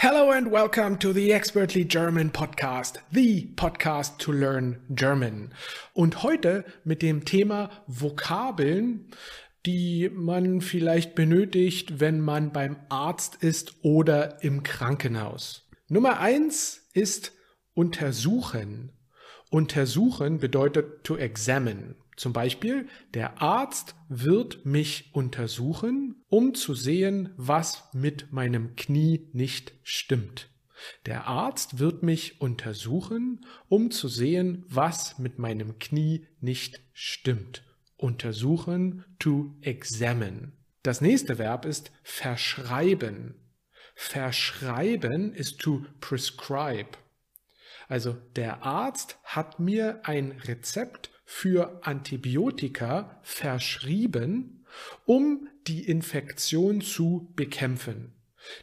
Hello and welcome to the Expertly German Podcast, the podcast to learn German. Und heute mit dem Thema Vokabeln, die man vielleicht benötigt, wenn man beim Arzt ist oder im Krankenhaus. Nummer eins ist untersuchen. Untersuchen bedeutet to examine. Zum Beispiel, der Arzt wird mich untersuchen, um zu sehen, was mit meinem Knie nicht stimmt. Der Arzt wird mich untersuchen, um zu sehen, was mit meinem Knie nicht stimmt. Untersuchen, to examine. Das nächste Verb ist verschreiben. Verschreiben ist to prescribe. Also der Arzt hat mir ein Rezept für Antibiotika verschrieben, um die Infektion zu bekämpfen.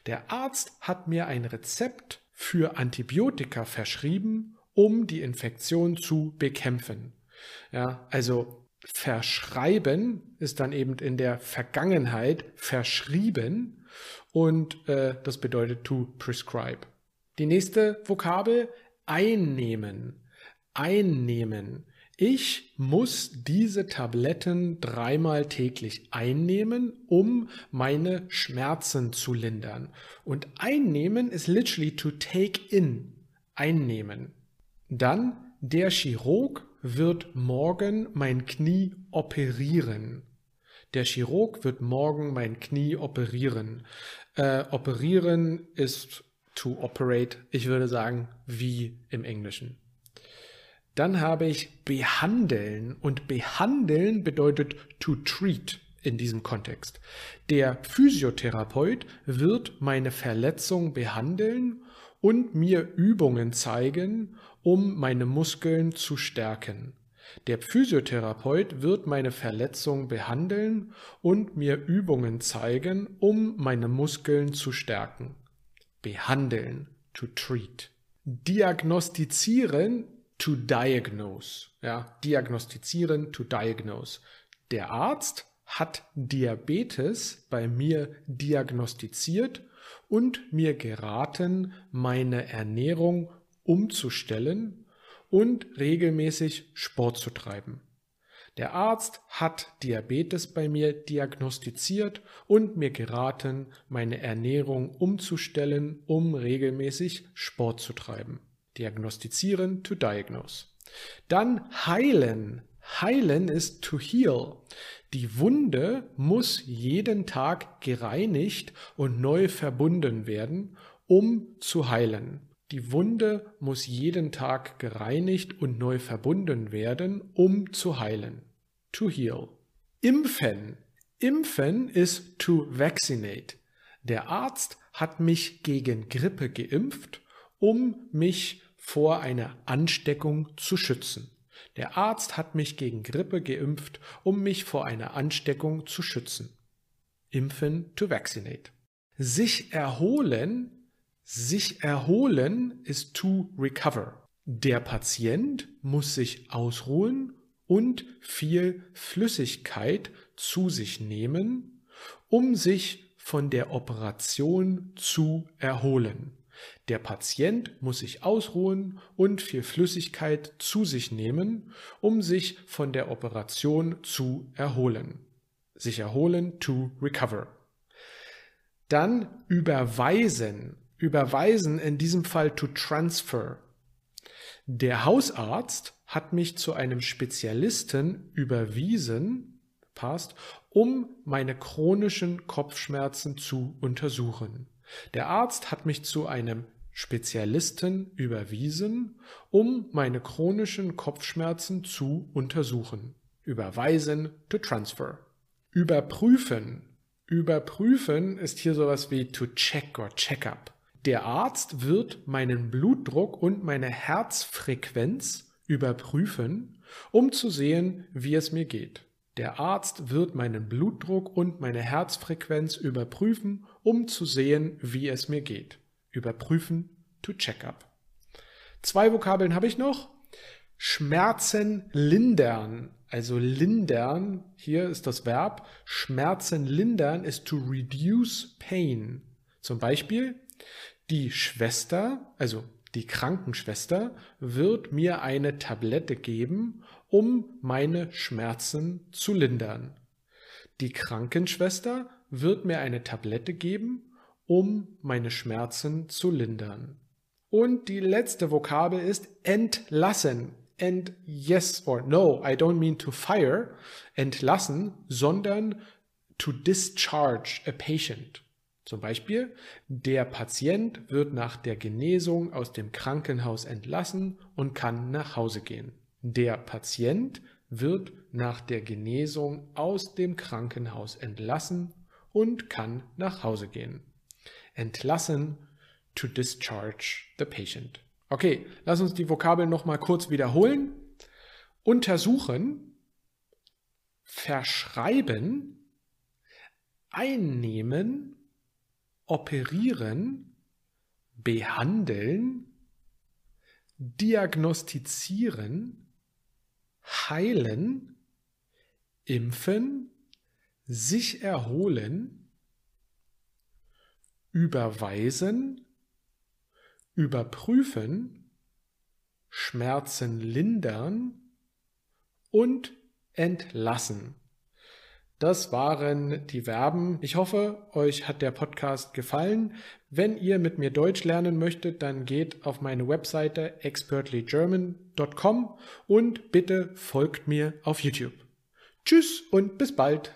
Der Arzt hat mir ein Rezept für Antibiotika verschrieben, um die Infektion zu bekämpfen. Ja, also verschreiben ist dann eben in der Vergangenheit verschrieben und äh, das bedeutet to prescribe. Die nächste Vokabel einnehmen. Einnehmen. Ich muss diese Tabletten dreimal täglich einnehmen, um meine Schmerzen zu lindern. Und einnehmen ist literally to take in. Einnehmen. Dann der Chirurg wird morgen mein Knie operieren. Der Chirurg wird morgen mein Knie operieren. Äh, operieren ist to operate. Ich würde sagen, wie im Englischen. Dann habe ich behandeln und behandeln bedeutet to treat in diesem Kontext. Der Physiotherapeut wird meine Verletzung behandeln und mir Übungen zeigen, um meine Muskeln zu stärken. Der Physiotherapeut wird meine Verletzung behandeln und mir Übungen zeigen, um meine Muskeln zu stärken. Behandeln, to treat. Diagnostizieren to diagnose. Ja, diagnostizieren, to diagnose. Der Arzt hat Diabetes bei mir diagnostiziert und mir geraten, meine Ernährung umzustellen und regelmäßig Sport zu treiben. Der Arzt hat Diabetes bei mir diagnostiziert und mir geraten, meine Ernährung umzustellen, um regelmäßig Sport zu treiben. Diagnostizieren, to diagnose. Dann heilen. Heilen ist to heal. Die Wunde muss jeden Tag gereinigt und neu verbunden werden, um zu heilen. Die Wunde muss jeden Tag gereinigt und neu verbunden werden, um zu heilen. To heal. Impfen. Impfen ist to vaccinate. Der Arzt hat mich gegen Grippe geimpft, um mich vor einer Ansteckung zu schützen. Der Arzt hat mich gegen Grippe geimpft, um mich vor einer Ansteckung zu schützen. Impfen to vaccinate. Sich erholen, sich erholen ist to recover. Der Patient muss sich ausruhen und viel Flüssigkeit zu sich nehmen, um sich von der Operation zu erholen. Der Patient muss sich ausruhen und viel Flüssigkeit zu sich nehmen, um sich von der Operation zu erholen. Sich erholen to recover. Dann überweisen. Überweisen in diesem Fall to transfer. Der Hausarzt hat mich zu einem Spezialisten überwiesen, passt, um meine chronischen Kopfschmerzen zu untersuchen. Der Arzt hat mich zu einem Spezialisten überwiesen, um meine chronischen Kopfschmerzen zu untersuchen. Überweisen to transfer. Überprüfen. Überprüfen ist hier sowas wie to check or check up. Der Arzt wird meinen Blutdruck und meine Herzfrequenz überprüfen, um zu sehen, wie es mir geht. Der Arzt wird meinen Blutdruck und meine Herzfrequenz überprüfen, um zu sehen, wie es mir geht. Überprüfen to check up. Zwei Vokabeln habe ich noch. Schmerzen lindern. Also lindern, hier ist das Verb. Schmerzen lindern ist to reduce pain. Zum Beispiel, Die Schwester, also die Krankenschwester, wird mir eine Tablette geben, um meine Schmerzen zu lindern. Die Krankenschwester wird mir eine Tablette geben, um meine Schmerzen zu lindern. Und die letzte Vokabel ist entlassen. And yes or no, I don't mean to fire, entlassen, sondern to discharge a patient. Zum Beispiel, der Patient wird nach der Genesung aus dem Krankenhaus entlassen und kann nach Hause gehen. Der Patient wird nach der Genesung aus dem Krankenhaus entlassen und kann nach Hause gehen. Entlassen to discharge the patient. Okay, lass uns die Vokabeln nochmal kurz wiederholen. Untersuchen, verschreiben, einnehmen, operieren, behandeln, diagnostizieren, heilen, impfen, sich erholen, überweisen, überprüfen, Schmerzen lindern und entlassen. Das waren die Verben. Ich hoffe, euch hat der Podcast gefallen. Wenn ihr mit mir Deutsch lernen möchtet, dann geht auf meine Webseite expertlygerman.com und bitte folgt mir auf YouTube. Tschüss und bis bald.